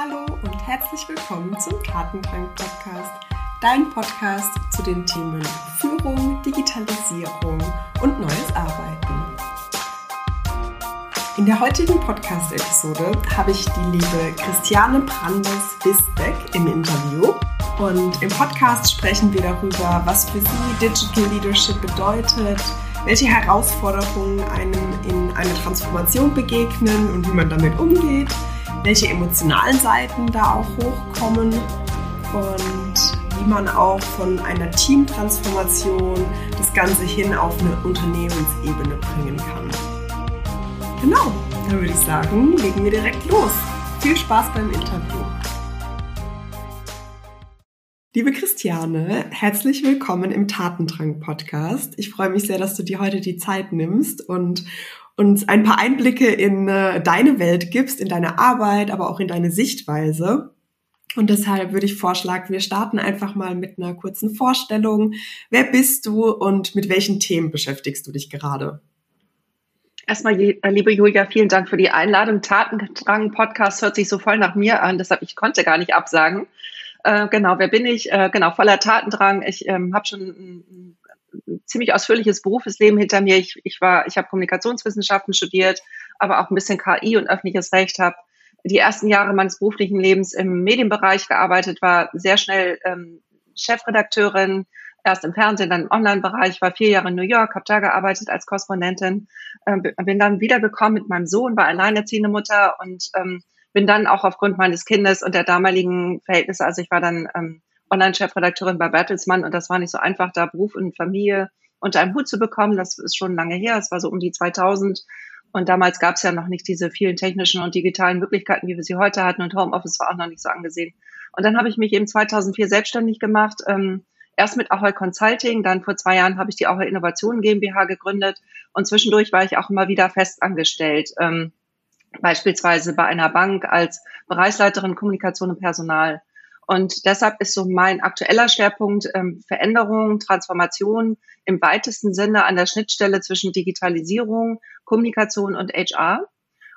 Hallo und herzlich willkommen zum Tatendrang Podcast, dein Podcast zu den Themen Führung, Digitalisierung und neues Arbeiten. In der heutigen Podcast-Episode habe ich die liebe Christiane Brandes-Wisbeck im Interview. Und im Podcast sprechen wir darüber, was für sie Digital Leadership bedeutet, welche Herausforderungen einem in einer Transformation begegnen und wie man damit umgeht, welche emotionalen Seiten da auch hochkommen und wie man auch von einer Teamtransformation das Ganze hin auf eine Unternehmensebene bringen kann. Genau, dann würde ich sagen, legen wir direkt los. Viel Spaß beim Interview. Liebe Christiane, herzlich willkommen im Tatendrang-Podcast. Ich freue mich sehr, dass du dir heute die Zeit nimmst und uns ein paar Einblicke in äh, deine Welt gibst, in deine Arbeit, aber auch in deine Sichtweise. Und deshalb würde ich vorschlagen, wir starten einfach mal mit einer kurzen Vorstellung. Wer bist du und mit welchen Themen beschäftigst du dich gerade? Erstmal, äh, liebe Julia, vielen Dank für die Einladung. Tatendrang-Podcast hört sich so voll nach mir an, deshalb ich konnte gar nicht absagen. Äh, genau, wer bin ich? Äh, genau, voller Tatendrang. Ich ähm, habe schon ziemlich ausführliches Berufsleben hinter mir. Ich, ich war, ich habe Kommunikationswissenschaften studiert, aber auch ein bisschen KI und öffentliches Recht. Habe die ersten Jahre meines beruflichen Lebens im Medienbereich gearbeitet, war sehr schnell ähm, Chefredakteurin erst im Fernsehen, dann im Online-Bereich, war vier Jahre in New York, habe da gearbeitet als Korrespondentin, äh, bin dann wiedergekommen mit meinem Sohn, war alleinerziehende Mutter und ähm, bin dann auch aufgrund meines Kindes und der damaligen Verhältnisse, also ich war dann ähm, Online-Chefredakteurin bei Bertelsmann. Und das war nicht so einfach, da Beruf und Familie unter einem Hut zu bekommen. Das ist schon lange her, es war so um die 2000 und damals gab es ja noch nicht diese vielen technischen und digitalen Möglichkeiten, wie wir sie heute hatten. Und Homeoffice war auch noch nicht so angesehen. Und dann habe ich mich eben 2004 selbstständig gemacht, ähm, erst mit Ahoy Consulting, dann vor zwei Jahren habe ich die Ahoy Innovation GmbH gegründet. Und zwischendurch war ich auch immer wieder fest angestellt, ähm, beispielsweise bei einer Bank als Bereichsleiterin Kommunikation und Personal. Und deshalb ist so mein aktueller Schwerpunkt ähm, Veränderung, Transformation im weitesten Sinne an der Schnittstelle zwischen Digitalisierung, Kommunikation und HR.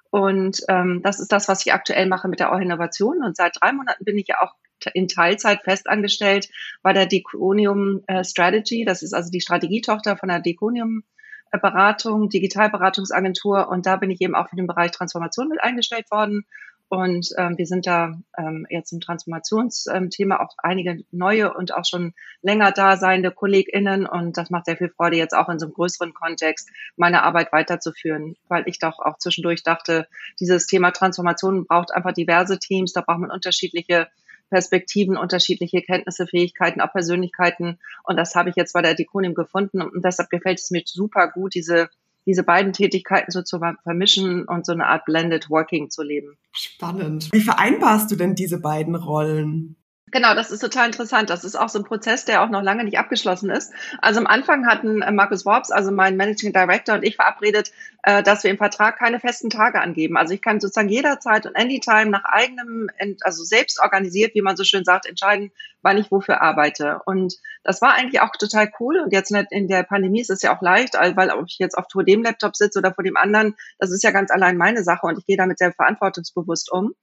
Und ähm, das ist das, was ich aktuell mache mit der Innovation. Und seit drei Monaten bin ich ja auch in Teilzeit festangestellt bei der Deconium äh, Strategy. Das ist also die Strategietochter von der Deconium äh, Beratung, Digitalberatungsagentur. Und da bin ich eben auch für den Bereich Transformation mit eingestellt worden. Und ähm, wir sind da ähm, jetzt im Transformationsthema auch einige neue und auch schon länger da seiende KollegInnen. Und das macht sehr viel Freude, jetzt auch in so einem größeren Kontext meine Arbeit weiterzuführen, weil ich doch auch zwischendurch dachte, dieses Thema Transformation braucht einfach diverse Teams, da braucht man unterschiedliche Perspektiven, unterschiedliche Kenntnisse, Fähigkeiten, auch Persönlichkeiten. Und das habe ich jetzt bei der Dikonium gefunden. Und deshalb gefällt es mir super gut, diese, diese beiden Tätigkeiten so zu vermischen und so eine Art Blended Working zu leben. Spannend. Wie vereinbarst du denn diese beiden Rollen? Genau, das ist total interessant. Das ist auch so ein Prozess, der auch noch lange nicht abgeschlossen ist. Also am Anfang hatten äh, Markus Worps, also mein Managing Director und ich verabredet, äh, dass wir im Vertrag keine festen Tage angeben. Also ich kann sozusagen jederzeit und anytime nach eigenem, also selbst organisiert, wie man so schön sagt, entscheiden, wann ich wofür arbeite. Und das war eigentlich auch total cool. Und jetzt in der Pandemie ist es ja auch leicht, weil ob ich jetzt auf dem Laptop sitze oder vor dem anderen, das ist ja ganz allein meine Sache und ich gehe damit sehr verantwortungsbewusst um.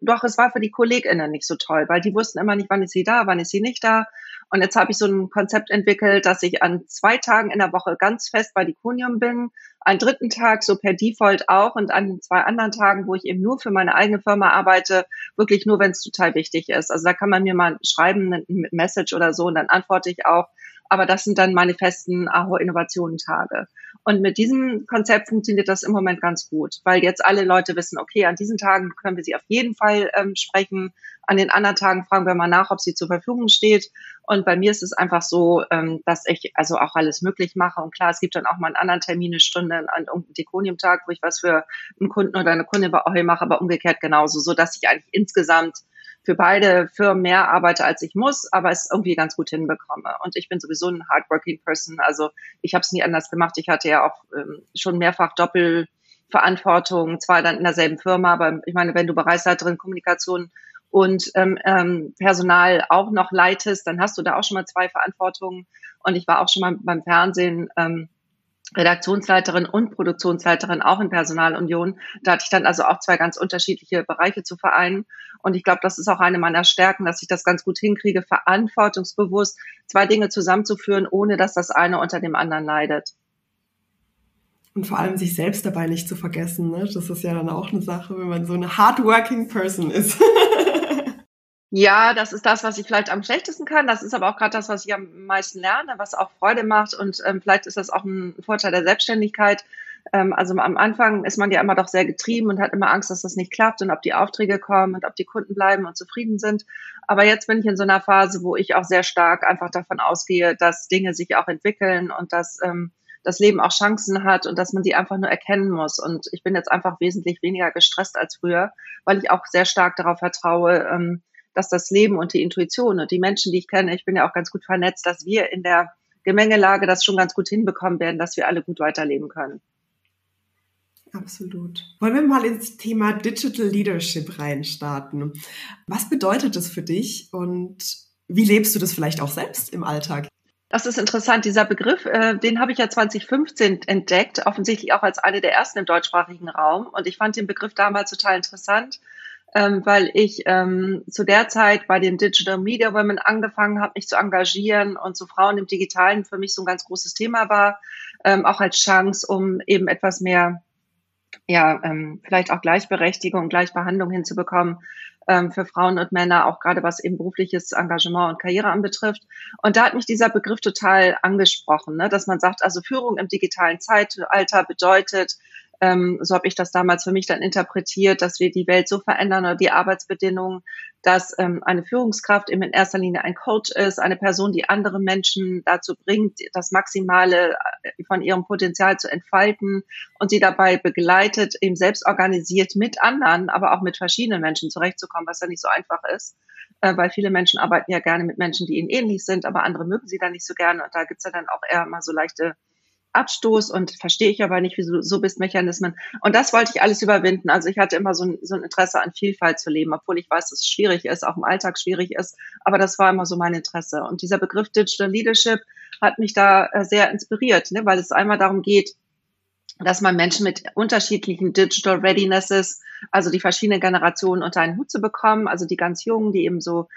Doch es war für die KollegInnen nicht so toll, weil die wussten immer nicht, wann ist sie da, wann ist sie nicht da. Und jetzt habe ich so ein Konzept entwickelt, dass ich an zwei Tagen in der Woche ganz fest bei Diconium bin, einen dritten Tag so per Default auch und an zwei anderen Tagen, wo ich eben nur für meine eigene Firma arbeite, wirklich nur, wenn es total wichtig ist. Also da kann man mir mal schreiben, ein Message oder so und dann antworte ich auch. Aber das sind dann meine festen Aho-Innovationen-Tage. Und mit diesem Konzept funktioniert das im Moment ganz gut, weil jetzt alle Leute wissen, okay, an diesen Tagen können wir sie auf jeden Fall ähm, sprechen. An den anderen Tagen fragen wir mal nach, ob sie zur Verfügung steht. Und bei mir ist es einfach so, ähm, dass ich also auch alles möglich mache. Und klar, es gibt dann auch mal einen anderen Termin, eine Stunde an irgendeinem Dekoniumtag, wo ich was für einen Kunden oder eine Kundin bei euch mache, aber umgekehrt genauso, so dass ich eigentlich insgesamt für beide Firmen mehr arbeite, als ich muss, aber es irgendwie ganz gut hinbekomme. Und ich bin sowieso ein hardworking Person. Also ich habe es nie anders gemacht. Ich hatte ja auch ähm, schon mehrfach Doppelverantwortung, zwar dann in derselben Firma, aber ich meine, wenn du Bereichsleiterin Kommunikation und ähm, ähm, Personal auch noch leitest, dann hast du da auch schon mal zwei Verantwortungen. Und ich war auch schon mal beim Fernsehen ähm, Redaktionsleiterin und Produktionsleiterin auch in Personalunion. Da hatte ich dann also auch zwei ganz unterschiedliche Bereiche zu vereinen. Und ich glaube, das ist auch eine meiner Stärken, dass ich das ganz gut hinkriege, verantwortungsbewusst zwei Dinge zusammenzuführen, ohne dass das eine unter dem anderen leidet. Und vor allem sich selbst dabei nicht zu vergessen. Ne? Das ist ja dann auch eine Sache, wenn man so eine hardworking Person ist. Ja, das ist das, was ich vielleicht am schlechtesten kann. Das ist aber auch gerade das, was ich am meisten lerne, was auch Freude macht. Und ähm, vielleicht ist das auch ein Vorteil der Selbstständigkeit. Ähm, also am Anfang ist man ja immer doch sehr getrieben und hat immer Angst, dass das nicht klappt und ob die Aufträge kommen und ob die Kunden bleiben und zufrieden sind. Aber jetzt bin ich in so einer Phase, wo ich auch sehr stark einfach davon ausgehe, dass Dinge sich auch entwickeln und dass ähm, das Leben auch Chancen hat und dass man sie einfach nur erkennen muss. Und ich bin jetzt einfach wesentlich weniger gestresst als früher, weil ich auch sehr stark darauf vertraue, ähm, dass das Leben und die Intuition und die Menschen, die ich kenne, ich bin ja auch ganz gut vernetzt, dass wir in der Gemengelage das schon ganz gut hinbekommen werden, dass wir alle gut weiterleben können. Absolut. Wollen wir mal ins Thema Digital Leadership reinstarten? Was bedeutet das für dich und wie lebst du das vielleicht auch selbst im Alltag? Das ist interessant. Dieser Begriff, äh, den habe ich ja 2015 entdeckt, offensichtlich auch als eine der ersten im deutschsprachigen Raum. Und ich fand den Begriff damals total interessant, ähm, weil ich ähm, zu der Zeit bei den Digital Media Women angefangen habe, mich zu engagieren und so Frauen im Digitalen für mich so ein ganz großes Thema war, ähm, auch als Chance, um eben etwas mehr, ja, ähm, vielleicht auch Gleichberechtigung, Gleichbehandlung hinzubekommen ähm, für Frauen und Männer, auch gerade was eben berufliches Engagement und Karriere anbetrifft. Und da hat mich dieser Begriff total angesprochen, ne? dass man sagt, also Führung im digitalen Zeitalter bedeutet, ähm, so habe ich das damals für mich dann interpretiert, dass wir die Welt so verändern oder die Arbeitsbedingungen, dass ähm, eine Führungskraft eben in erster Linie ein Coach ist, eine Person, die andere Menschen dazu bringt, das Maximale äh, von ihrem Potenzial zu entfalten und sie dabei begleitet, eben selbst organisiert mit anderen, aber auch mit verschiedenen Menschen zurechtzukommen, was ja nicht so einfach ist äh, weil viele Menschen arbeiten ja gerne mit Menschen, die ihnen ähnlich sind, aber andere mögen sie dann nicht so gerne. Und da gibt's ja dann auch eher mal so leichte Abstoß und verstehe ich aber nicht, wie so, so bist Mechanismen. Und das wollte ich alles überwinden. Also ich hatte immer so ein, so ein Interesse an Vielfalt zu leben, obwohl ich weiß, dass es schwierig ist, auch im Alltag schwierig ist. Aber das war immer so mein Interesse. Und dieser Begriff Digital Leadership hat mich da äh, sehr inspiriert, ne, weil es einmal darum geht, dass man Menschen mit unterschiedlichen Digital Readinesses, also die verschiedenen Generationen unter einen Hut zu bekommen, also die ganz Jungen, die eben so,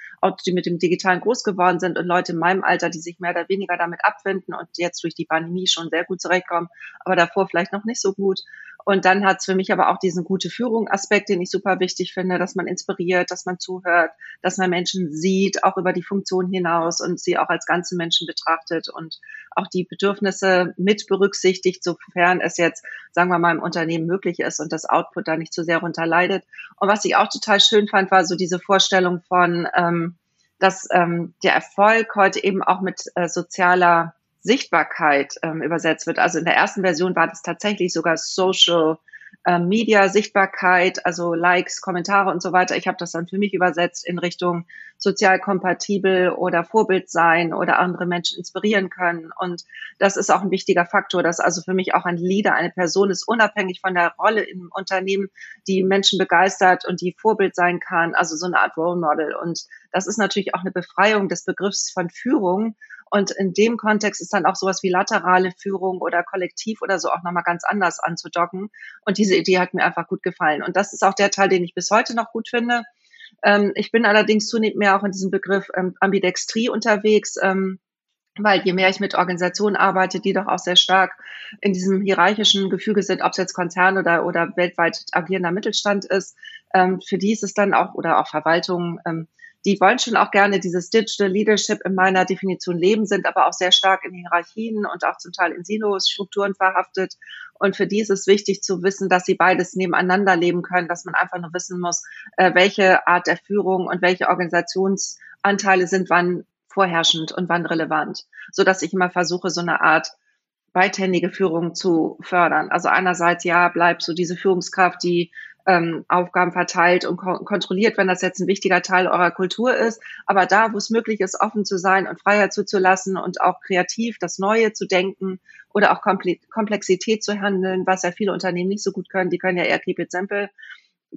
die mit dem Digitalen groß geworden sind und Leute in meinem Alter, die sich mehr oder weniger damit abfinden und jetzt durch die Pandemie schon sehr gut zurechtkommen, aber davor vielleicht noch nicht so gut. Und dann hat es für mich aber auch diesen gute Führung Aspekt, den ich super wichtig finde, dass man inspiriert, dass man zuhört, dass man Menschen sieht, auch über die Funktion hinaus und sie auch als ganze Menschen betrachtet und auch die Bedürfnisse mit berücksichtigt, sofern es jetzt, sagen wir mal, im Unternehmen möglich ist und das Output da nicht zu sehr runter leidet. Und was ich auch total schön fand, war so diese Vorstellung von, ähm, dass ähm, der Erfolg heute eben auch mit äh, sozialer Sichtbarkeit ähm, übersetzt wird. Also in der ersten Version war das tatsächlich sogar Social äh, Media Sichtbarkeit, also Likes, Kommentare und so weiter. Ich habe das dann für mich übersetzt in Richtung sozial kompatibel oder Vorbild sein oder andere Menschen inspirieren können. Und das ist auch ein wichtiger Faktor, dass also für mich auch ein Leader, eine Person ist, unabhängig von der Rolle im Unternehmen, die Menschen begeistert und die Vorbild sein kann, also so eine Art Role Model. Und das ist natürlich auch eine Befreiung des Begriffs von Führung und in dem Kontext ist dann auch sowas wie laterale Führung oder Kollektiv oder so auch nochmal ganz anders anzudocken. Und diese Idee hat mir einfach gut gefallen. Und das ist auch der Teil, den ich bis heute noch gut finde. Ähm, ich bin allerdings zunehmend mehr auch in diesem Begriff ähm, Ambidextrie unterwegs. Ähm, weil je mehr ich mit Organisationen arbeite, die doch auch sehr stark in diesem hierarchischen Gefüge sind, ob es jetzt Konzern oder, oder weltweit agierender Mittelstand ist, ähm, für die ist es dann auch, oder auch Verwaltungen, ähm, die wollen schon auch gerne dieses Digital Leadership in meiner Definition leben, sind aber auch sehr stark in Hierarchien und auch zum Teil in Silos-Strukturen verhaftet. Und für die ist es wichtig zu wissen, dass sie beides nebeneinander leben können, dass man einfach nur wissen muss, äh, welche Art der Führung und welche Organisationsanteile sind wann vorherrschend und wann relevant, so dass ich immer versuche, so eine Art beidhändige Führung zu fördern. Also einerseits ja, bleibt so diese Führungskraft, die ähm, Aufgaben verteilt und ko kontrolliert, wenn das jetzt ein wichtiger Teil eurer Kultur ist. Aber da, wo es möglich ist, offen zu sein und Freiheit zuzulassen und auch kreativ das Neue zu denken oder auch Komplexität zu handeln, was ja viele Unternehmen nicht so gut können, die können ja eher keep it simple.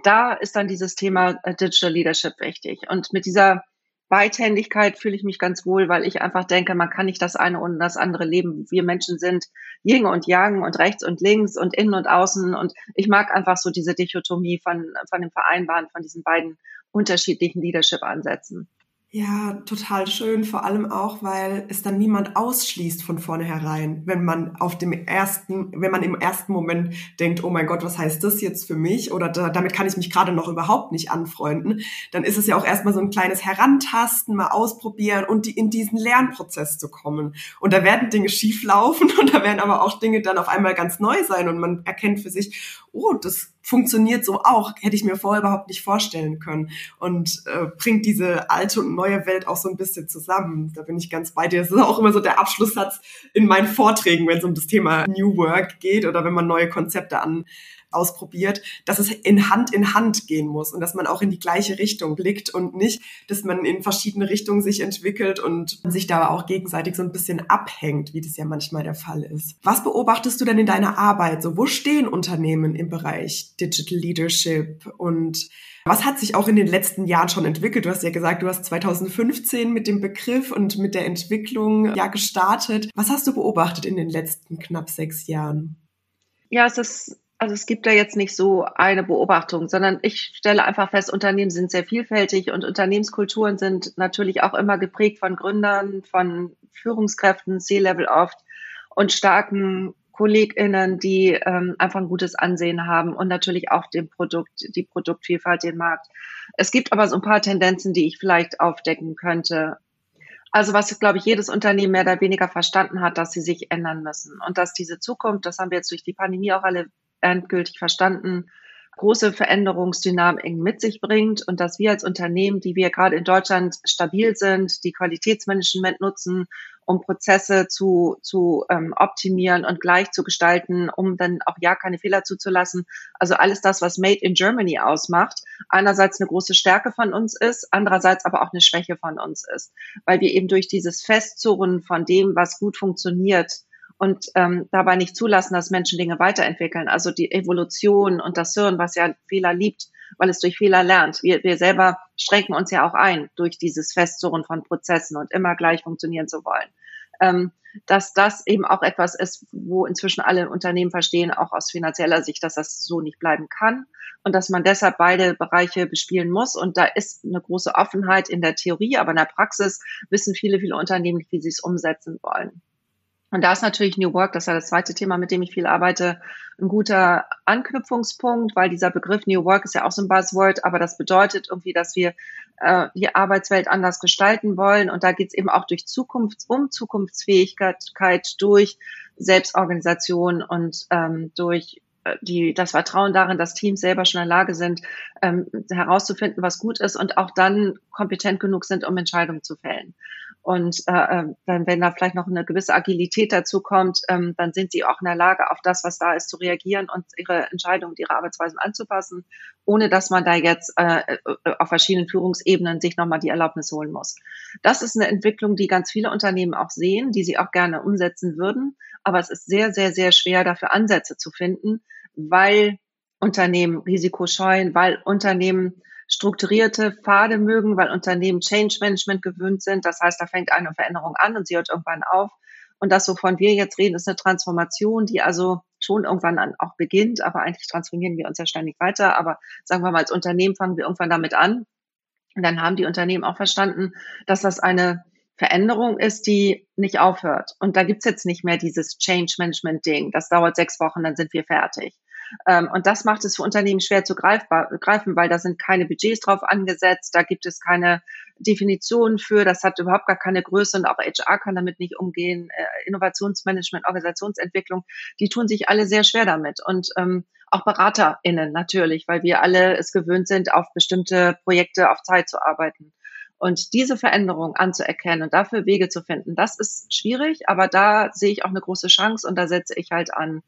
Da ist dann dieses Thema äh, Digital Leadership wichtig. Und mit dieser Beidhändigkeit fühle ich mich ganz wohl, weil ich einfach denke, man kann nicht das eine ohne das andere leben. Wir Menschen sind Yin und Yang und rechts und links und innen und außen. Und ich mag einfach so diese Dichotomie von, von dem Vereinbaren von diesen beiden unterschiedlichen Leadership-Ansätzen. Ja, total schön, vor allem auch, weil es dann niemand ausschließt von vornherein, wenn man auf dem ersten, wenn man im ersten Moment denkt, oh mein Gott, was heißt das jetzt für mich? Oder da, damit kann ich mich gerade noch überhaupt nicht anfreunden, dann ist es ja auch erstmal so ein kleines Herantasten, mal ausprobieren und die, in diesen Lernprozess zu kommen. Und da werden Dinge schief laufen und da werden aber auch Dinge dann auf einmal ganz neu sein und man erkennt für sich, oh, das funktioniert so auch, hätte ich mir vorher überhaupt nicht vorstellen können und äh, bringt diese alte und neue Welt auch so ein bisschen zusammen. Da bin ich ganz bei dir. Das ist auch immer so der Abschlusssatz in meinen Vorträgen, wenn es um das Thema New Work geht oder wenn man neue Konzepte an ausprobiert, dass es in Hand in Hand gehen muss und dass man auch in die gleiche Richtung blickt und nicht, dass man in verschiedene Richtungen sich entwickelt und sich da auch gegenseitig so ein bisschen abhängt, wie das ja manchmal der Fall ist. Was beobachtest du denn in deiner Arbeit? So, wo stehen Unternehmen im Bereich Digital Leadership und was hat sich auch in den letzten Jahren schon entwickelt? Du hast ja gesagt, du hast 2015 mit dem Begriff und mit der Entwicklung ja gestartet. Was hast du beobachtet in den letzten knapp sechs Jahren? Ja, es ist also es gibt da jetzt nicht so eine Beobachtung, sondern ich stelle einfach fest, Unternehmen sind sehr vielfältig und Unternehmenskulturen sind natürlich auch immer geprägt von Gründern, von Führungskräften, C-Level oft und starken KollegInnen, die ähm, einfach ein gutes Ansehen haben und natürlich auch dem Produkt, die Produktvielfalt, den Markt. Es gibt aber so ein paar Tendenzen, die ich vielleicht aufdecken könnte. Also was, glaube ich, jedes Unternehmen mehr oder weniger verstanden hat, dass sie sich ändern müssen und dass diese Zukunft, das haben wir jetzt durch die Pandemie auch alle endgültig verstanden, große Veränderungsdynamiken mit sich bringt und dass wir als Unternehmen, die wir gerade in Deutschland stabil sind, die Qualitätsmanagement nutzen, um Prozesse zu, zu ähm, optimieren und gleich zu gestalten, um dann auch ja keine Fehler zuzulassen. Also alles das, was Made in Germany ausmacht, einerseits eine große Stärke von uns ist, andererseits aber auch eine Schwäche von uns ist, weil wir eben durch dieses Festzurren von dem, was gut funktioniert, und ähm, dabei nicht zulassen, dass Menschen Dinge weiterentwickeln. Also die Evolution und das Hirn, was ja Fehler liebt, weil es durch Fehler lernt. Wir, wir selber schränken uns ja auch ein durch dieses Festzurren von Prozessen und immer gleich funktionieren zu wollen. Ähm, dass das eben auch etwas ist, wo inzwischen alle Unternehmen verstehen, auch aus finanzieller Sicht, dass das so nicht bleiben kann und dass man deshalb beide Bereiche bespielen muss. Und da ist eine große Offenheit in der Theorie, aber in der Praxis wissen viele, viele Unternehmen nicht, wie sie es umsetzen wollen. Und da ist natürlich New Work, das ist ja das zweite Thema, mit dem ich viel arbeite, ein guter Anknüpfungspunkt, weil dieser Begriff New Work ist ja auch so ein Buzzword, aber das bedeutet irgendwie, dass wir äh, die Arbeitswelt anders gestalten wollen. Und da geht es eben auch durch Zukunft, um Zukunftsfähigkeit, durch Selbstorganisation und ähm, durch die, das Vertrauen darin, dass Teams selber schon in der Lage sind, ähm, herauszufinden, was gut ist und auch dann kompetent genug sind, um Entscheidungen zu fällen. Und äh, ähm, dann, wenn da vielleicht noch eine gewisse Agilität dazu kommt, ähm, dann sind sie auch in der Lage, auf das, was da ist, zu reagieren und ihre Entscheidungen, ihre Arbeitsweisen anzupassen, ohne dass man da jetzt äh, äh, auf verschiedenen Führungsebenen sich nochmal die Erlaubnis holen muss. Das ist eine Entwicklung, die ganz viele Unternehmen auch sehen, die sie auch gerne umsetzen würden. Aber es ist sehr, sehr, sehr schwer, dafür Ansätze zu finden, weil Unternehmen Risiko scheuen, weil Unternehmen strukturierte Pfade mögen, weil Unternehmen Change Management gewöhnt sind. Das heißt, da fängt eine Veränderung an und sie hört irgendwann auf. Und das, wovon wir jetzt reden, ist eine Transformation, die also schon irgendwann an auch beginnt, aber eigentlich transformieren wir uns ja ständig weiter. Aber sagen wir mal, als Unternehmen fangen wir irgendwann damit an. Und dann haben die Unternehmen auch verstanden, dass das eine Veränderung ist, die nicht aufhört. Und da gibt's jetzt nicht mehr dieses Change Management Ding. Das dauert sechs Wochen, dann sind wir fertig. Ähm, und das macht es für Unternehmen schwer zu greifen, weil da sind keine Budgets drauf angesetzt, da gibt es keine Definitionen für, das hat überhaupt gar keine Größe und auch HR kann damit nicht umgehen. Äh, Innovationsmanagement, Organisationsentwicklung, die tun sich alle sehr schwer damit. Und ähm, auch BeraterInnen natürlich, weil wir alle es gewöhnt sind, auf bestimmte Projekte auf Zeit zu arbeiten. Und diese Veränderung anzuerkennen und dafür Wege zu finden, das ist schwierig, aber da sehe ich auch eine große Chance und da setze ich halt an.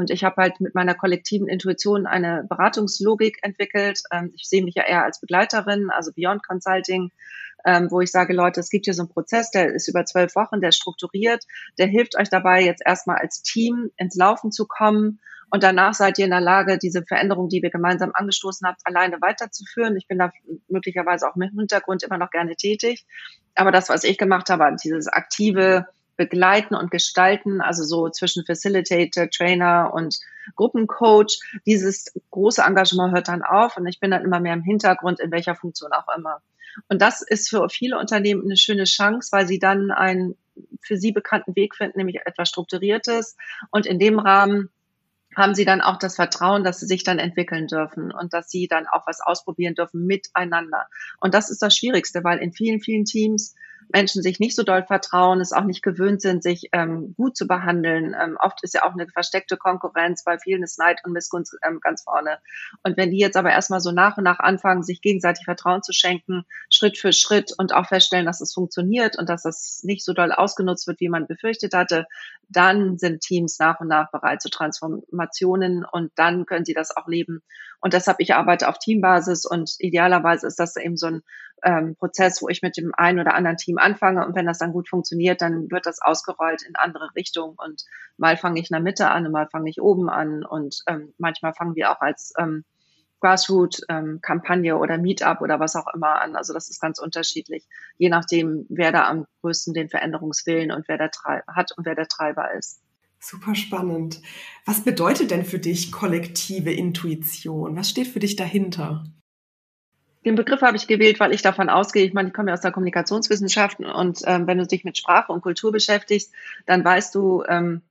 Und ich habe halt mit meiner kollektiven Intuition eine Beratungslogik entwickelt. Ähm, ich sehe mich ja eher als Begleiterin, also Beyond Consulting, ähm, wo ich sage, Leute, es gibt hier so einen Prozess, der ist über zwölf Wochen, der ist strukturiert, der hilft euch dabei, jetzt erstmal als Team ins Laufen zu kommen Und danach seid ihr in der Lage, diese Veränderung, die wir gemeinsam angestoßen habt, alleine weiterzuführen. Ich bin da möglicherweise auch mit Hintergrund immer noch gerne tätig. Aber das, was ich gemacht habe, dieses aktive Begleiten und Gestalten, also so zwischen Facilitator, Trainer und Gruppencoach, dieses große Engagement hört dann auf und ich bin dann immer mehr im Hintergrund, in welcher Funktion auch immer. Und das ist für viele Unternehmen eine schöne Chance, weil sie dann einen für sie bekannten Weg finden, nämlich etwas Strukturiertes. Und in dem Rahmen haben sie dann auch das Vertrauen, dass sie sich dann entwickeln dürfen und dass sie dann auch was ausprobieren dürfen miteinander. Und das ist das Schwierigste, weil in vielen, vielen Teams Menschen sich nicht so doll vertrauen, es auch nicht gewöhnt sind, sich ähm, gut zu behandeln. Ähm, oft ist ja auch eine versteckte Konkurrenz, bei vielen ist Neid und Missgunst ähm, ganz vorne. Und wenn die jetzt aber erstmal so nach und nach anfangen, sich gegenseitig Vertrauen zu schenken, Schritt für Schritt und auch feststellen, dass es funktioniert und dass das nicht so doll ausgenutzt wird, wie man befürchtet hatte, dann sind Teams nach und nach bereit zu Transformationen und dann können sie das auch leben. Und deshalb, ich arbeite auf Teambasis und idealerweise ist das eben so ein ähm, Prozess, wo ich mit dem einen oder anderen Team anfange und wenn das dann gut funktioniert, dann wird das ausgerollt in andere Richtungen und mal fange ich in der Mitte an und mal fange ich oben an und ähm, manchmal fangen wir auch als ähm, Grassroot-Kampagne ähm, oder Meetup oder was auch immer an. Also das ist ganz unterschiedlich, je nachdem, wer da am größten den Veränderungswillen und wer der hat und wer der Treiber ist. Super spannend. Was bedeutet denn für dich kollektive Intuition? Was steht für dich dahinter? Den Begriff habe ich gewählt, weil ich davon ausgehe, ich meine, ich komme ja aus der Kommunikationswissenschaften und ähm, wenn du dich mit Sprache und Kultur beschäftigst, dann weißt du, ähm,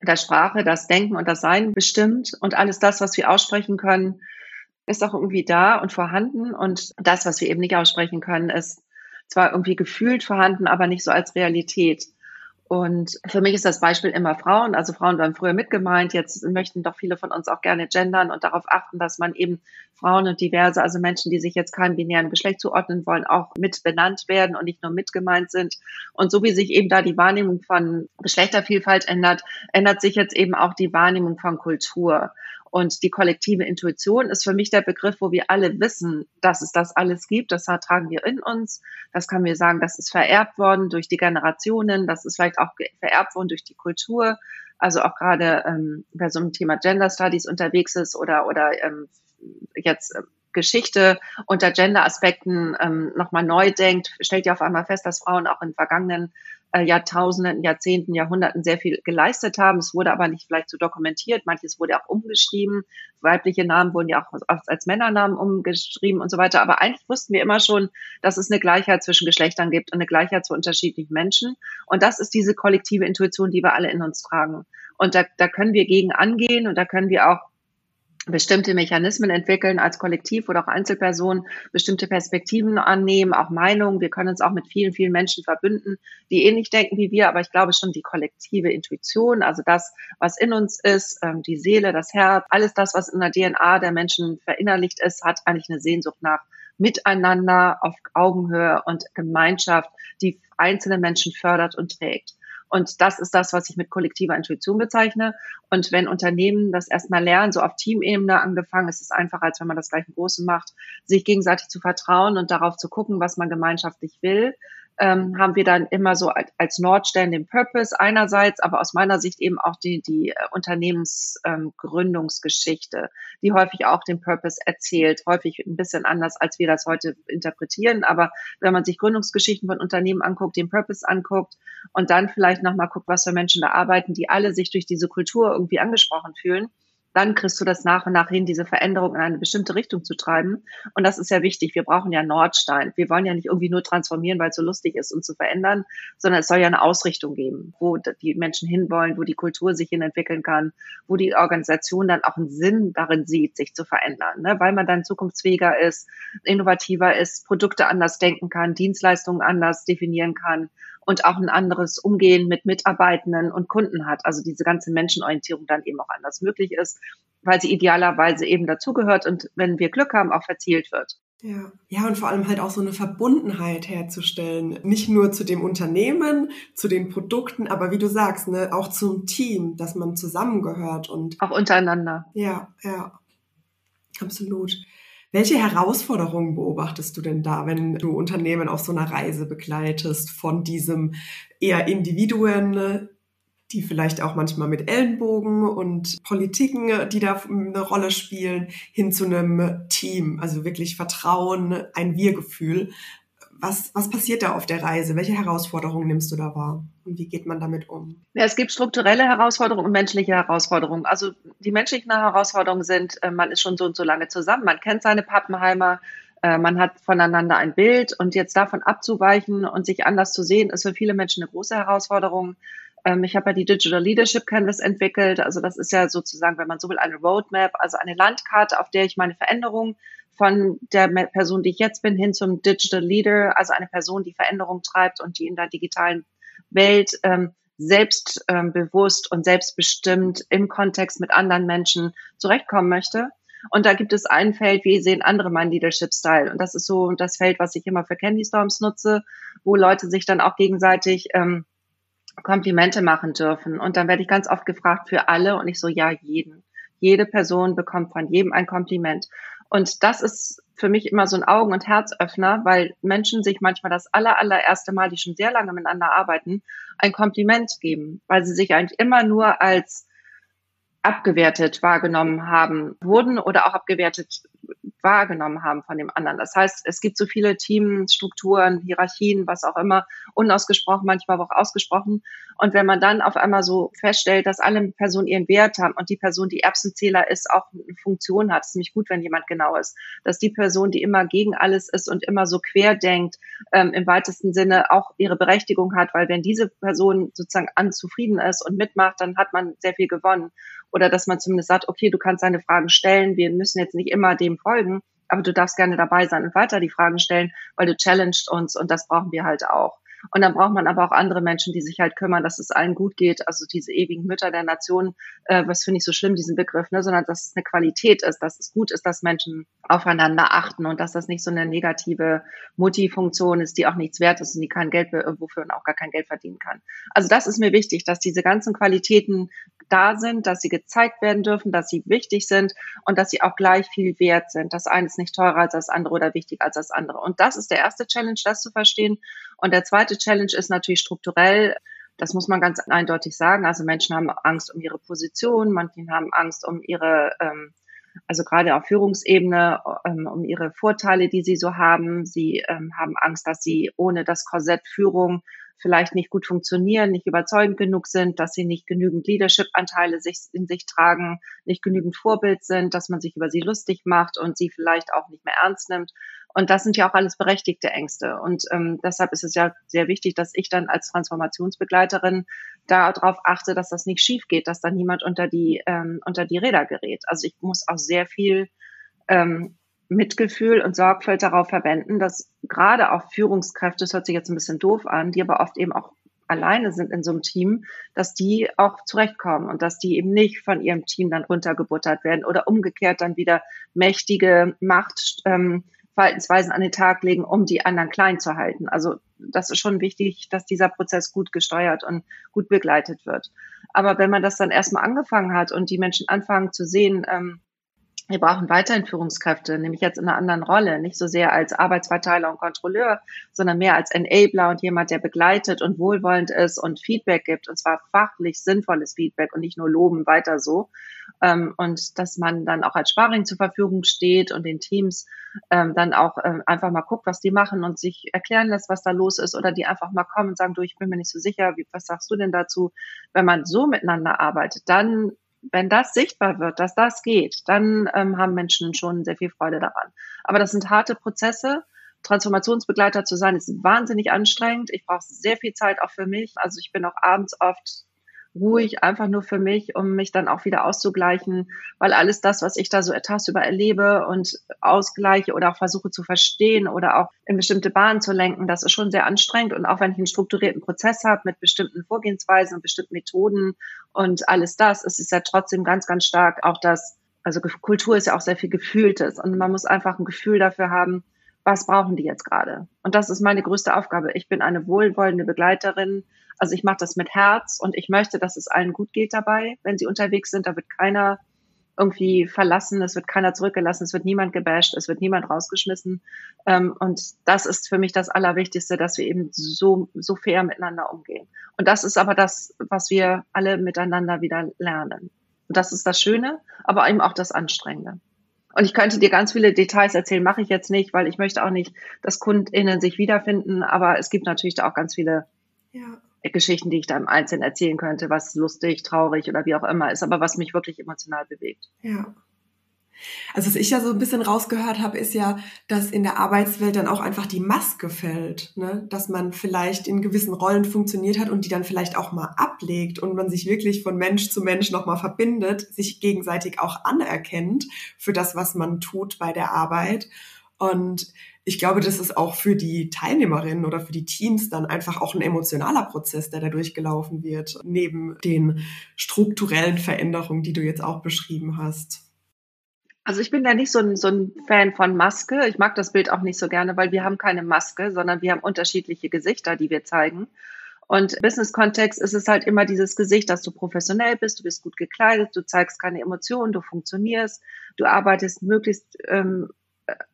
dass Sprache das Denken und das Sein bestimmt und alles das, was wir aussprechen können, ist auch irgendwie da und vorhanden und das, was wir eben nicht aussprechen können, ist zwar irgendwie gefühlt vorhanden, aber nicht so als Realität. Und für mich ist das Beispiel immer Frauen. Also Frauen waren früher mitgemeint. Jetzt möchten doch viele von uns auch gerne gendern und darauf achten, dass man eben Frauen und diverse, also Menschen, die sich jetzt keinem binären Geschlecht zuordnen wollen, auch mit benannt werden und nicht nur mitgemeint sind. Und so wie sich eben da die Wahrnehmung von Geschlechtervielfalt ändert, ändert sich jetzt eben auch die Wahrnehmung von Kultur. Und die kollektive Intuition ist für mich der Begriff, wo wir alle wissen, dass es das alles gibt. Das tragen wir in uns. Das kann mir sagen, das ist vererbt worden durch die Generationen. Das ist vielleicht auch vererbt worden durch die Kultur. Also auch gerade, ähm, wer so ein Thema Gender Studies unterwegs ist oder, oder ähm, jetzt äh, Geschichte unter Gender-Aspekten ähm, nochmal neu denkt, stellt ja auf einmal fest, dass Frauen auch in vergangenen äh, Jahrtausenden, Jahrzehnten, Jahrhunderten sehr viel geleistet haben. Es wurde aber nicht vielleicht so dokumentiert. Manches wurde auch umgeschrieben. Weibliche Namen wurden ja auch als Männernamen umgeschrieben und so weiter. Aber eigentlich wussten wir immer schon, dass es eine Gleichheit zwischen Geschlechtern gibt und eine Gleichheit zu unterschiedlichen Menschen. Und das ist diese kollektive Intuition, die wir alle in uns tragen. Und da, da können wir gegen angehen und da können wir auch bestimmte Mechanismen entwickeln als Kollektiv oder auch Einzelpersonen, bestimmte Perspektiven annehmen, auch Meinungen. Wir können uns auch mit vielen, vielen Menschen verbünden, die ähnlich denken wie wir, aber ich glaube schon die kollektive Intuition, also das, was in uns ist, ähm, die Seele, das Herz, alles das, was in der DNA der Menschen verinnerlicht ist, hat eigentlich eine Sehnsucht nach Miteinander auf Augenhöhe und Gemeinschaft, die einzelne Menschen fördert und trägt. Und das ist das, was ich mit kollektiver Intuition bezeichne. Und wenn Unternehmen das erstmal lernen, so auf Teamebene angefangen, ist es einfacher, als wenn man das gleich im Großen macht, sich gegenseitig zu vertrauen und darauf zu gucken, was man gemeinschaftlich will, ähm, haben wir dann immer so als Nordstern den Purpose einerseits, aber aus meiner Sicht eben auch die, die äh, Unternehmensgründungsgeschichte, ähm, die häufig auch den Purpose erzählt, häufig ein bisschen anders, als wir das heute interpretieren. Aber wenn man sich Gründungsgeschichten von Unternehmen anguckt, den Purpose anguckt und dann vielleicht nochmal guckt, was für Menschen da arbeiten, die alle sich durch diese Kultur irgendwie angesprochen fühlen, dann kriegst du das nach und nach hin, diese Veränderung in eine bestimmte Richtung zu treiben. Und das ist ja wichtig. Wir brauchen ja Nordstein. Wir wollen ja nicht irgendwie nur transformieren, weil es so lustig ist, uns zu verändern, sondern es soll ja eine Ausrichtung geben, wo die Menschen hinwollen, wo die Kultur sich hin entwickeln kann, wo die Organisation dann auch einen Sinn darin sieht, sich zu verändern, ne? weil man dann zukunftsfähiger ist, innovativer ist, Produkte anders denken kann, Dienstleistungen anders definieren kann und auch ein anderes Umgehen mit Mitarbeitenden und Kunden hat. Also diese ganze Menschenorientierung dann eben auch anders möglich ist, weil sie idealerweise eben dazugehört und wenn wir Glück haben, auch verzielt wird. Ja. ja, und vor allem halt auch so eine Verbundenheit herzustellen. Nicht nur zu dem Unternehmen, zu den Produkten, aber wie du sagst, ne, auch zum Team, dass man zusammengehört und. Auch untereinander. Ja, ja. Absolut. Welche Herausforderungen beobachtest du denn da, wenn du Unternehmen auf so einer Reise begleitest, von diesem eher Individuen die vielleicht auch manchmal mit Ellenbogen und Politiken, die da eine Rolle spielen, hin zu einem Team, also wirklich Vertrauen, ein Wir-Gefühl. Was, was passiert da auf der Reise? Welche Herausforderungen nimmst du da wahr? Und wie geht man damit um? Ja, es gibt strukturelle Herausforderungen und menschliche Herausforderungen. Also die menschlichen Herausforderungen sind, äh, man ist schon so und so lange zusammen, man kennt seine Pappenheimer, äh, man hat voneinander ein Bild und jetzt davon abzuweichen und sich anders zu sehen, ist für viele Menschen eine große Herausforderung. Ähm, ich habe ja die Digital Leadership Canvas entwickelt. Also das ist ja sozusagen, wenn man so will, eine Roadmap, also eine Landkarte, auf der ich meine Veränderung von der Person, die ich jetzt bin, hin zum Digital Leader, also eine Person, die Veränderung treibt und die in der digitalen Welt ähm, selbstbewusst ähm, und selbstbestimmt im Kontext mit anderen Menschen zurechtkommen möchte. Und da gibt es ein Feld, wie sehen andere meinen Leadership Style. Und das ist so das Feld, was ich immer für Candy Storms nutze, wo Leute sich dann auch gegenseitig ähm, Komplimente machen dürfen. Und dann werde ich ganz oft gefragt für alle und ich so, ja, jeden. Jede Person bekommt von jedem ein Kompliment. Und das ist für mich immer so ein Augen- und Herzöffner, weil Menschen sich manchmal das aller, allererste Mal, die schon sehr lange miteinander arbeiten, ein Kompliment geben, weil sie sich eigentlich immer nur als abgewertet wahrgenommen haben, wurden oder auch abgewertet wahrgenommen haben von dem anderen. Das heißt, es gibt so viele Teamstrukturen, Hierarchien, was auch immer, unausgesprochen, manchmal auch ausgesprochen. Und wenn man dann auf einmal so feststellt, dass alle Personen ihren Wert haben und die Person, die Erbsenzähler ist, auch eine Funktion hat, ist nämlich gut, wenn jemand genau ist, dass die Person, die immer gegen alles ist und immer so quer denkt, ähm, im weitesten Sinne auch ihre Berechtigung hat, weil wenn diese Person sozusagen anzufrieden ist und mitmacht, dann hat man sehr viel gewonnen oder dass man zumindest sagt, okay, du kannst deine Fragen stellen, wir müssen jetzt nicht immer dem folgen, aber du darfst gerne dabei sein und weiter die Fragen stellen, weil du challenged uns und das brauchen wir halt auch. Und dann braucht man aber auch andere Menschen, die sich halt kümmern, dass es allen gut geht. Also diese ewigen Mütter der Nation, äh, was finde ich so schlimm, diesen Begriff, ne? sondern dass es eine Qualität ist, dass es gut ist, dass Menschen aufeinander achten und dass das nicht so eine negative Mutti-Funktion ist, die auch nichts wert ist und die kein Geld, wofür man auch gar kein Geld verdienen kann. Also das ist mir wichtig, dass diese ganzen Qualitäten da sind, dass sie gezeigt werden dürfen, dass sie wichtig sind und dass sie auch gleich viel wert sind. Das eine ist nicht teurer als das andere oder wichtiger als das andere. Und das ist der erste Challenge, das zu verstehen. Und der zweite Challenge ist natürlich strukturell. Das muss man ganz eindeutig sagen. Also Menschen haben Angst um ihre Position, manche haben Angst um ihre, ähm, also gerade auf Führungsebene, ähm, um ihre Vorteile, die sie so haben. Sie ähm, haben Angst, dass sie ohne das Korsett Führung vielleicht nicht gut funktionieren, nicht überzeugend genug sind, dass sie nicht genügend Leadership-Anteile sich, in sich tragen, nicht genügend Vorbild sind, dass man sich über sie lustig macht und sie vielleicht auch nicht mehr ernst nimmt. Und das sind ja auch alles berechtigte Ängste. Und ähm, deshalb ist es ja sehr wichtig, dass ich dann als Transformationsbegleiterin darauf achte, dass das nicht schief geht, dass da niemand unter die, ähm, unter die Räder gerät. Also ich muss auch sehr viel ähm, Mitgefühl und Sorgfalt darauf verwenden, dass gerade auch Führungskräfte, das hört sich jetzt ein bisschen doof an, die aber oft eben auch alleine sind in so einem Team, dass die auch zurechtkommen und dass die eben nicht von ihrem Team dann runtergebuttert werden oder umgekehrt dann wieder mächtige Machtverhaltensweisen ähm, an den Tag legen, um die anderen klein zu halten. Also das ist schon wichtig, dass dieser Prozess gut gesteuert und gut begleitet wird. Aber wenn man das dann erstmal angefangen hat und die Menschen anfangen zu sehen, ähm, wir brauchen weiterhin Führungskräfte, nämlich jetzt in einer anderen Rolle, nicht so sehr als Arbeitsverteiler und Kontrolleur, sondern mehr als Enabler und jemand, der begleitet und wohlwollend ist und Feedback gibt, und zwar fachlich sinnvolles Feedback und nicht nur loben, weiter so. Ähm, und dass man dann auch als Sparring zur Verfügung steht und den Teams ähm, dann auch ähm, einfach mal guckt, was die machen und sich erklären lässt, was da los ist oder die einfach mal kommen und sagen, du, ich bin mir nicht so sicher, was sagst du denn dazu? Wenn man so miteinander arbeitet, dann wenn das sichtbar wird, dass das geht, dann ähm, haben Menschen schon sehr viel Freude daran. Aber das sind harte Prozesse. Transformationsbegleiter zu sein, ist wahnsinnig anstrengend. Ich brauche sehr viel Zeit auch für mich. Also ich bin auch abends oft ruhig, einfach nur für mich, um mich dann auch wieder auszugleichen, weil alles das, was ich da so tagsüber erlebe und ausgleiche oder auch versuche zu verstehen oder auch in bestimmte Bahnen zu lenken, das ist schon sehr anstrengend. Und auch wenn ich einen strukturierten Prozess habe mit bestimmten Vorgehensweisen und bestimmten Methoden und alles das, es ist ja trotzdem ganz, ganz stark auch das, also Kultur ist ja auch sehr viel Gefühltes und man muss einfach ein Gefühl dafür haben, was brauchen die jetzt gerade? Und das ist meine größte Aufgabe. Ich bin eine wohlwollende Begleiterin, also ich mache das mit Herz und ich möchte, dass es allen gut geht dabei, wenn sie unterwegs sind. Da wird keiner irgendwie verlassen, es wird keiner zurückgelassen, es wird niemand gebasht, es wird niemand rausgeschmissen. Ähm, und das ist für mich das Allerwichtigste, dass wir eben so, so fair miteinander umgehen. Und das ist aber das, was wir alle miteinander wieder lernen. Und das ist das Schöne, aber eben auch das Anstrengende. Und ich könnte dir ganz viele Details erzählen, mache ich jetzt nicht, weil ich möchte auch nicht, dass KundInnen sich wiederfinden. Aber es gibt natürlich da auch ganz viele ja. Geschichten, die ich da im Einzelnen erzählen könnte, was lustig, traurig oder wie auch immer ist, aber was mich wirklich emotional bewegt. Ja. Also was ich ja so ein bisschen rausgehört habe, ist ja, dass in der Arbeitswelt dann auch einfach die Maske fällt, ne? dass man vielleicht in gewissen Rollen funktioniert hat und die dann vielleicht auch mal ablegt und man sich wirklich von Mensch zu Mensch nochmal verbindet, sich gegenseitig auch anerkennt für das, was man tut bei der Arbeit. Und ich glaube, das ist auch für die Teilnehmerinnen oder für die Teams dann einfach auch ein emotionaler Prozess, der da durchgelaufen wird, neben den strukturellen Veränderungen, die du jetzt auch beschrieben hast. Also ich bin da nicht so ein, so ein Fan von Maske. Ich mag das Bild auch nicht so gerne, weil wir haben keine Maske, sondern wir haben unterschiedliche Gesichter, die wir zeigen. Und Business-Kontext ist es halt immer dieses Gesicht, dass du professionell bist, du bist gut gekleidet, du zeigst keine Emotionen, du funktionierst, du arbeitest möglichst ähm,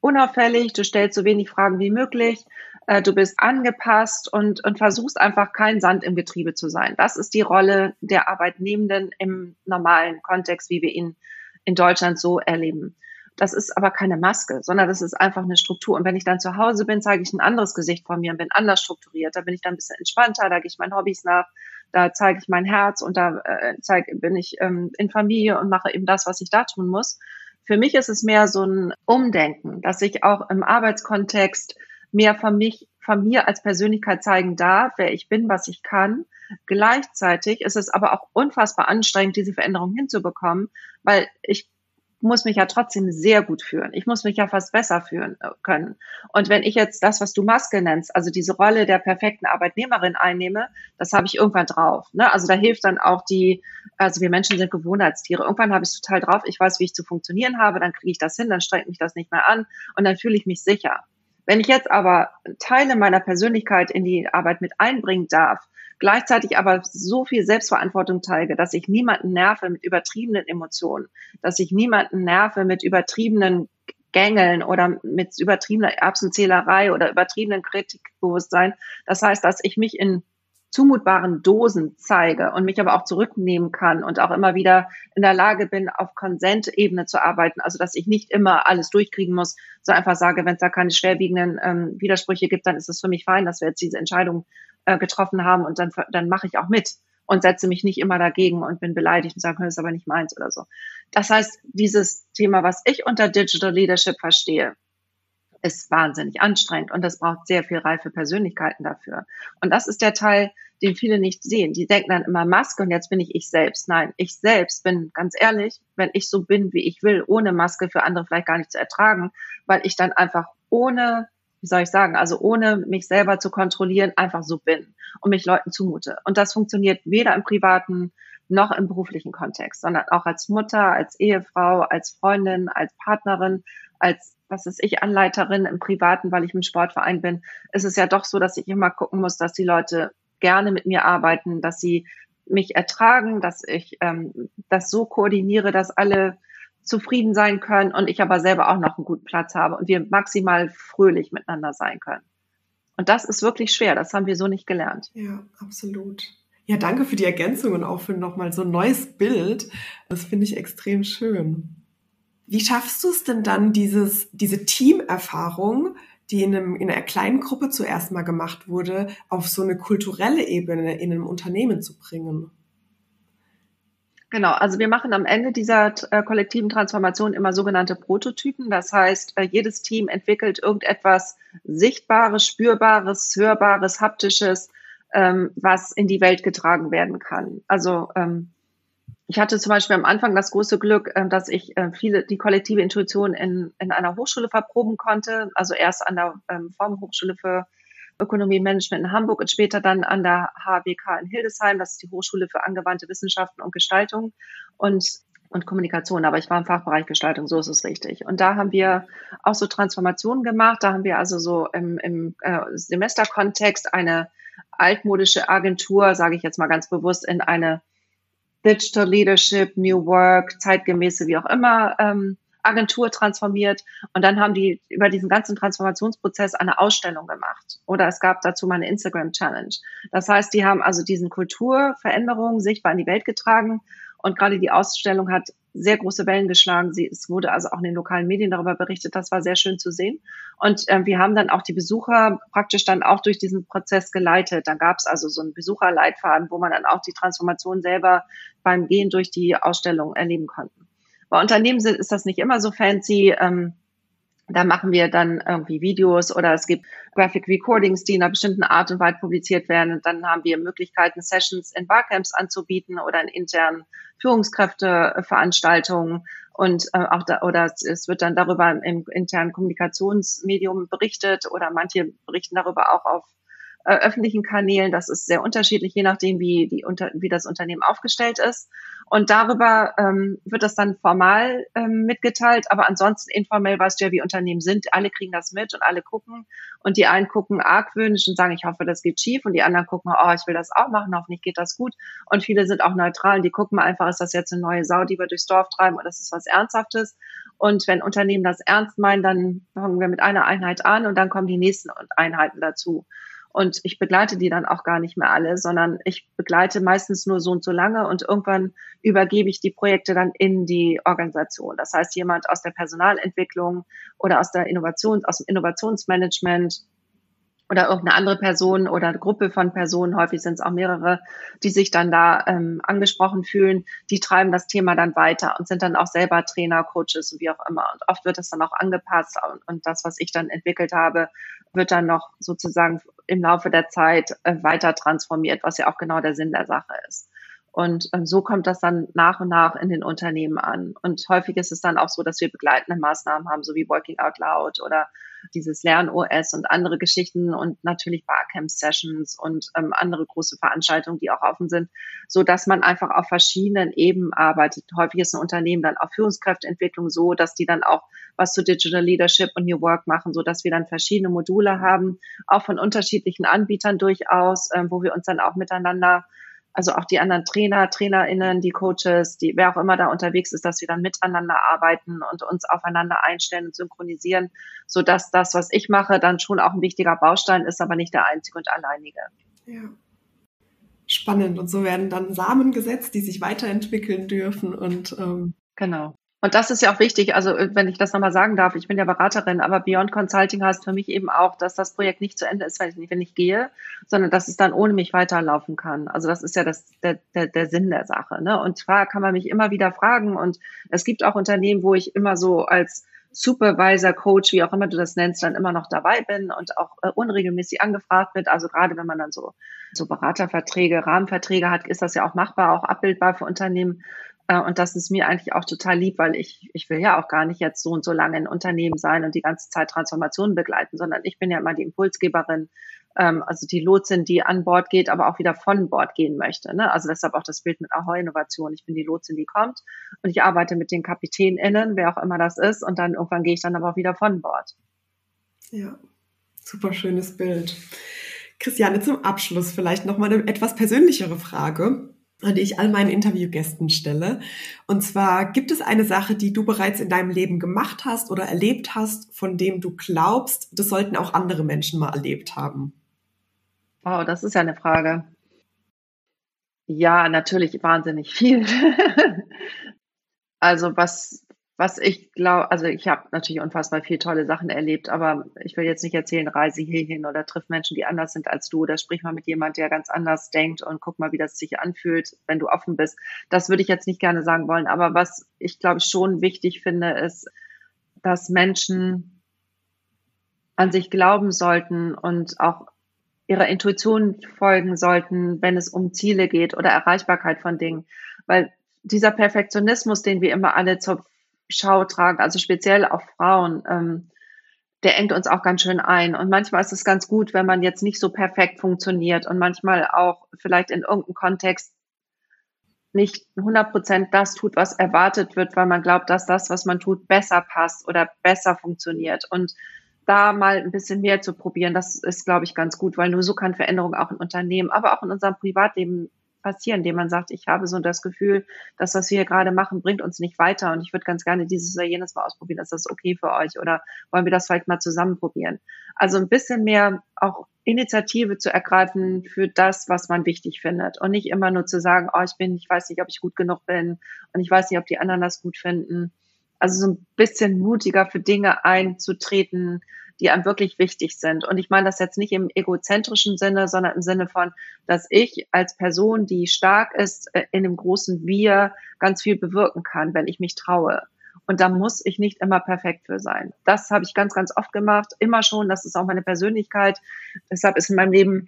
unauffällig, du stellst so wenig Fragen wie möglich, äh, du bist angepasst und, und versuchst einfach kein Sand im Getriebe zu sein. Das ist die Rolle der Arbeitnehmenden im normalen Kontext, wie wir ihn in Deutschland so erleben. Das ist aber keine Maske, sondern das ist einfach eine Struktur. Und wenn ich dann zu Hause bin, zeige ich ein anderes Gesicht von mir und bin anders strukturiert. Da bin ich dann ein bisschen entspannter, da gehe ich meinen Hobbys nach, da zeige ich mein Herz und da äh, zeige, bin ich ähm, in Familie und mache eben das, was ich da tun muss. Für mich ist es mehr so ein Umdenken, dass ich auch im Arbeitskontext mehr von mich, von mir als Persönlichkeit zeigen darf, wer ich bin, was ich kann. Gleichzeitig ist es aber auch unfassbar anstrengend, diese Veränderung hinzubekommen, weil ich muss mich ja trotzdem sehr gut fühlen. Ich muss mich ja fast besser fühlen äh, können. Und wenn ich jetzt das, was du Maske nennst, also diese Rolle der perfekten Arbeitnehmerin einnehme, das habe ich irgendwann drauf. Ne? Also da hilft dann auch die, also wir Menschen sind Gewohnheitstiere. Irgendwann habe ich es total drauf. Ich weiß, wie ich zu funktionieren habe. Dann kriege ich das hin, dann strengt mich das nicht mehr an und dann fühle ich mich sicher. Wenn ich jetzt aber Teile meiner Persönlichkeit in die Arbeit mit einbringen darf, gleichzeitig aber so viel Selbstverantwortung teile, dass ich niemanden nerve mit übertriebenen Emotionen, dass ich niemanden nerve mit übertriebenen Gängeln oder mit übertriebener Erbsenzählerei oder übertriebenen Kritikbewusstsein. Das heißt, dass ich mich in zumutbaren Dosen zeige und mich aber auch zurücknehmen kann und auch immer wieder in der Lage bin, auf Konsentebene zu arbeiten. Also dass ich nicht immer alles durchkriegen muss, so einfach sage, wenn es da keine schwerwiegenden ähm, Widersprüche gibt, dann ist es für mich fein, dass wir jetzt diese Entscheidung äh, getroffen haben und dann, dann mache ich auch mit und setze mich nicht immer dagegen und bin beleidigt und sage, das ist aber nicht meins oder so. Das heißt, dieses Thema, was ich unter Digital Leadership verstehe, ist wahnsinnig anstrengend und das braucht sehr viel reife Persönlichkeiten dafür. Und das ist der Teil, den viele nicht sehen. Die denken dann immer Maske und jetzt bin ich ich selbst. Nein, ich selbst bin ganz ehrlich, wenn ich so bin, wie ich will, ohne Maske für andere vielleicht gar nicht zu ertragen, weil ich dann einfach ohne, wie soll ich sagen, also ohne mich selber zu kontrollieren, einfach so bin und mich Leuten zumute. Und das funktioniert weder im privaten noch im beruflichen Kontext, sondern auch als Mutter, als Ehefrau, als Freundin, als Partnerin, als was ist ich, Anleiterin im Privaten, weil ich im Sportverein bin, ist es ja doch so, dass ich immer gucken muss, dass die Leute gerne mit mir arbeiten, dass sie mich ertragen, dass ich ähm, das so koordiniere, dass alle zufrieden sein können und ich aber selber auch noch einen guten Platz habe und wir maximal fröhlich miteinander sein können. Und das ist wirklich schwer, das haben wir so nicht gelernt. Ja, absolut. Ja, danke für die Ergänzung und auch für nochmal so ein neues Bild. Das finde ich extrem schön. Wie schaffst du es denn dann, dieses, diese Teamerfahrung, die in, einem, in einer kleinen Gruppe zuerst mal gemacht wurde, auf so eine kulturelle Ebene in einem Unternehmen zu bringen? Genau, also wir machen am Ende dieser äh, kollektiven Transformation immer sogenannte Prototypen. Das heißt, äh, jedes Team entwickelt irgendetwas Sichtbares, Spürbares, Hörbares, Haptisches, ähm, was in die Welt getragen werden kann. Also ähm, ich hatte zum Beispiel am Anfang das große Glück, äh, dass ich äh, viele die kollektive Intuition in, in einer Hochschule verproben konnte. Also erst an der ähm, Formhochschule für Ökonomie und Management in Hamburg und später dann an der HWK in Hildesheim. Das ist die Hochschule für angewandte Wissenschaften und Gestaltung und, und Kommunikation. Aber ich war im Fachbereich Gestaltung, so ist es richtig. Und da haben wir auch so Transformationen gemacht. Da haben wir also so im, im äh, Semesterkontext eine altmodische Agentur, sage ich jetzt mal ganz bewusst, in eine Digital Leadership, New Work, zeitgemäße, wie auch immer, ähm, Agentur transformiert und dann haben die über diesen ganzen Transformationsprozess eine Ausstellung gemacht oder es gab dazu mal eine Instagram Challenge. Das heißt, die haben also diesen Kulturveränderungen sichtbar in die Welt getragen und gerade die Ausstellung hat sehr große Wellen geschlagen. Sie, es wurde also auch in den lokalen Medien darüber berichtet. Das war sehr schön zu sehen. Und äh, wir haben dann auch die Besucher praktisch dann auch durch diesen Prozess geleitet. Dann gab es also so einen Besucherleitfaden, wo man dann auch die Transformation selber beim Gehen durch die Ausstellung erleben konnte. Bei Unternehmen ist das nicht immer so fancy. Ähm, da machen wir dann irgendwie Videos oder es gibt Graphic Recordings, die in einer bestimmten Art und Weise publiziert werden. Und dann haben wir Möglichkeiten, Sessions in Barcamps anzubieten oder in internen Führungskräfteveranstaltungen. Und äh, auch da, oder es wird dann darüber im internen Kommunikationsmedium berichtet oder manche berichten darüber auch auf äh, öffentlichen Kanälen. Das ist sehr unterschiedlich, je nachdem, wie, die, unter, wie das Unternehmen aufgestellt ist. Und darüber ähm, wird das dann formal ähm, mitgeteilt, aber ansonsten informell weißt du ja, wie Unternehmen sind. Alle kriegen das mit und alle gucken. Und die einen gucken argwöhnisch und sagen, ich hoffe, das geht schief. Und die anderen gucken, oh, ich will das auch machen, hoffentlich geht das gut. Und viele sind auch neutral und die gucken einfach, ist das jetzt eine neue Sau, die wir durchs Dorf treiben oder ist das was Ernsthaftes? Und wenn Unternehmen das ernst meinen, dann fangen wir mit einer Einheit an und dann kommen die nächsten Einheiten dazu. Und ich begleite die dann auch gar nicht mehr alle, sondern ich begleite meistens nur so und so lange und irgendwann übergebe ich die Projekte dann in die Organisation. Das heißt, jemand aus der Personalentwicklung oder aus der Innovation, aus dem Innovationsmanagement oder irgendeine andere Person oder Gruppe von Personen, häufig sind es auch mehrere, die sich dann da ähm, angesprochen fühlen, die treiben das Thema dann weiter und sind dann auch selber Trainer, Coaches und wie auch immer. Und oft wird das dann auch angepasst und, und das, was ich dann entwickelt habe, wird dann noch sozusagen im Laufe der Zeit äh, weiter transformiert, was ja auch genau der Sinn der Sache ist. Und ähm, so kommt das dann nach und nach in den Unternehmen an. Und häufig ist es dann auch so, dass wir begleitende Maßnahmen haben, so wie Working Out Loud oder dieses Lern-OS und andere Geschichten und natürlich Barcamp-Sessions und ähm, andere große Veranstaltungen, die auch offen sind, so dass man einfach auf verschiedenen Ebenen arbeitet. Häufig ist ein Unternehmen dann auf Führungskräfteentwicklung so, dass die dann auch was zu Digital Leadership und New Work machen, so dass wir dann verschiedene Module haben, auch von unterschiedlichen Anbietern durchaus, ähm, wo wir uns dann auch miteinander also auch die anderen Trainer, TrainerInnen, die Coaches, die, wer auch immer da unterwegs ist, dass wir dann miteinander arbeiten und uns aufeinander einstellen und synchronisieren, so dass das, was ich mache, dann schon auch ein wichtiger Baustein ist, aber nicht der einzige und alleinige. Ja. Spannend. Und so werden dann Samen gesetzt, die sich weiterentwickeln dürfen und ähm genau. Und das ist ja auch wichtig, also äh, wenn ich das nochmal sagen darf, ich bin ja Beraterin, aber Beyond Consulting heißt für mich eben auch, dass das Projekt nicht zu Ende ist, wenn ich, wenn ich gehe, sondern dass es dann ohne mich weiterlaufen kann. Also das ist ja das, der, der, der Sinn der Sache. Ne? Und zwar kann man mich immer wieder fragen und es gibt auch Unternehmen, wo ich immer so als Supervisor, Coach, wie auch immer du das nennst, dann immer noch dabei bin und auch äh, unregelmäßig angefragt wird. Also gerade wenn man dann so, so Beraterverträge, Rahmenverträge hat, ist das ja auch machbar, auch abbildbar für Unternehmen. Äh, und das ist mir eigentlich auch total lieb, weil ich, ich will ja auch gar nicht jetzt so und so lange in Unternehmen sein und die ganze Zeit Transformationen begleiten, sondern ich bin ja immer die Impulsgeberin, ähm, also die Lotsin, die an Bord geht, aber auch wieder von Bord gehen möchte. Ne? Also deshalb auch das Bild mit Ahoi Innovation. Ich bin die Lotsin, die kommt und ich arbeite mit den KapitänInnen, wer auch immer das ist, und dann irgendwann gehe ich dann aber auch wieder von Bord. Ja, super schönes Bild. Christiane, zum Abschluss vielleicht nochmal eine etwas persönlichere Frage die ich all meinen Interviewgästen stelle. Und zwar gibt es eine Sache, die du bereits in deinem Leben gemacht hast oder erlebt hast, von dem du glaubst, das sollten auch andere Menschen mal erlebt haben? Wow, das ist ja eine Frage. Ja, natürlich wahnsinnig viel. also was, was ich glaube, also ich habe natürlich unfassbar viel tolle Sachen erlebt, aber ich will jetzt nicht erzählen, reise hierhin oder triff Menschen, die anders sind als du oder sprich mal mit jemand, der ganz anders denkt und guck mal, wie das sich anfühlt, wenn du offen bist. Das würde ich jetzt nicht gerne sagen wollen, aber was ich glaube schon wichtig finde, ist, dass Menschen an sich glauben sollten und auch ihrer Intuition folgen sollten, wenn es um Ziele geht oder Erreichbarkeit von Dingen, weil dieser Perfektionismus, den wir immer alle zur Schau tragen, also speziell auch Frauen, ähm, der engt uns auch ganz schön ein. Und manchmal ist es ganz gut, wenn man jetzt nicht so perfekt funktioniert und manchmal auch vielleicht in irgendeinem Kontext nicht 100 Prozent das tut, was erwartet wird, weil man glaubt, dass das, was man tut, besser passt oder besser funktioniert. Und da mal ein bisschen mehr zu probieren, das ist, glaube ich, ganz gut, weil nur so kann Veränderung auch in Unternehmen, aber auch in unserem Privatleben passieren, indem man sagt, ich habe so das Gefühl, das, was wir hier gerade machen, bringt uns nicht weiter und ich würde ganz gerne dieses oder jenes mal ausprobieren. Ist das okay für euch oder wollen wir das vielleicht mal zusammen probieren? Also ein bisschen mehr auch Initiative zu ergreifen für das, was man wichtig findet und nicht immer nur zu sagen, oh, ich bin, ich weiß nicht, ob ich gut genug bin und ich weiß nicht, ob die anderen das gut finden. Also so ein bisschen mutiger für Dinge einzutreten, die einem wirklich wichtig sind. Und ich meine das jetzt nicht im egozentrischen Sinne, sondern im Sinne von, dass ich als Person, die stark ist, äh, in dem großen Wir ganz viel bewirken kann, wenn ich mich traue. Und da muss ich nicht immer perfekt für sein. Das habe ich ganz, ganz oft gemacht, immer schon. Das ist auch meine Persönlichkeit. Deshalb ist in meinem Leben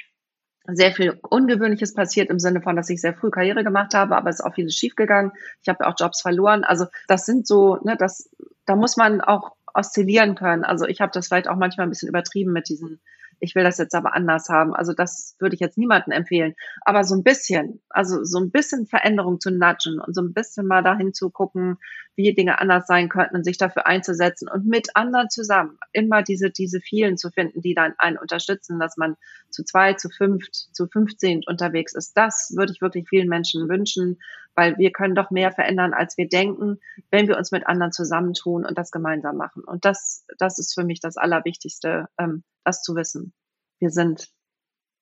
sehr viel Ungewöhnliches passiert im Sinne von, dass ich sehr früh Karriere gemacht habe, aber es ist auch vieles schiefgegangen. Ich habe auch Jobs verloren. Also das sind so, ne, das, da muss man auch oszillieren können. Also ich habe das vielleicht auch manchmal ein bisschen übertrieben mit diesen ich will das jetzt aber anders haben. Also das würde ich jetzt niemandem empfehlen. Aber so ein bisschen, also so ein bisschen Veränderung zu nudgen und so ein bisschen mal dahin zu gucken, wie Dinge anders sein könnten und sich dafür einzusetzen und mit anderen zusammen immer diese, diese vielen zu finden, die dann einen unterstützen, dass man zu zwei, zu fünf, zu fünfzehn unterwegs ist. Das würde ich wirklich vielen Menschen wünschen, weil wir können doch mehr verändern, als wir denken, wenn wir uns mit anderen zusammentun und das gemeinsam machen. Und das, das ist für mich das Allerwichtigste, ähm, das zu wissen. Wir sind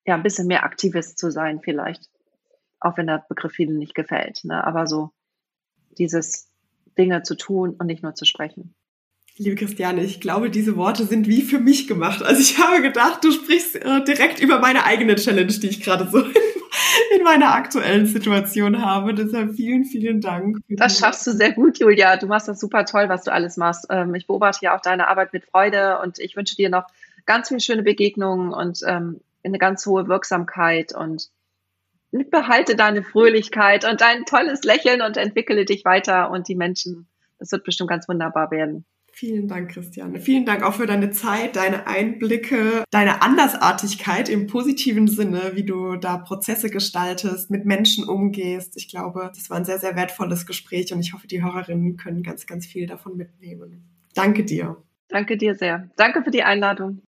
ja ein bisschen mehr Aktivist zu sein vielleicht, auch wenn der Begriff vielen nicht gefällt. Ne? Aber so dieses Dinge zu tun und nicht nur zu sprechen. Liebe Christiane, ich glaube, diese Worte sind wie für mich gemacht. Also ich habe gedacht, du sprichst äh, direkt über meine eigene Challenge, die ich gerade so in meiner aktuellen Situation habe. Deshalb vielen, vielen Dank. Das schaffst du sehr gut, Julia. Du machst das super toll, was du alles machst. Ähm, ich beobachte ja auch deine Arbeit mit Freude und ich wünsche dir noch ganz viele schöne Begegnungen und ähm, eine ganz hohe Wirksamkeit und behalte deine Fröhlichkeit und dein tolles Lächeln und entwickle dich weiter und die Menschen. Das wird bestimmt ganz wunderbar werden. Vielen Dank, Christiane. Vielen Dank auch für deine Zeit, deine Einblicke, deine Andersartigkeit im positiven Sinne, wie du da Prozesse gestaltest, mit Menschen umgehst. Ich glaube, das war ein sehr, sehr wertvolles Gespräch und ich hoffe, die Hörerinnen können ganz, ganz viel davon mitnehmen. Danke dir. Danke dir sehr. Danke für die Einladung.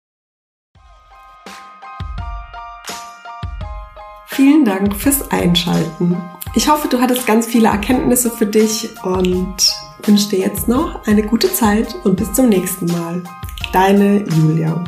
Vielen Dank fürs Einschalten. Ich hoffe, du hattest ganz viele Erkenntnisse für dich und wünsche dir jetzt noch eine gute Zeit und bis zum nächsten Mal. Deine Julia.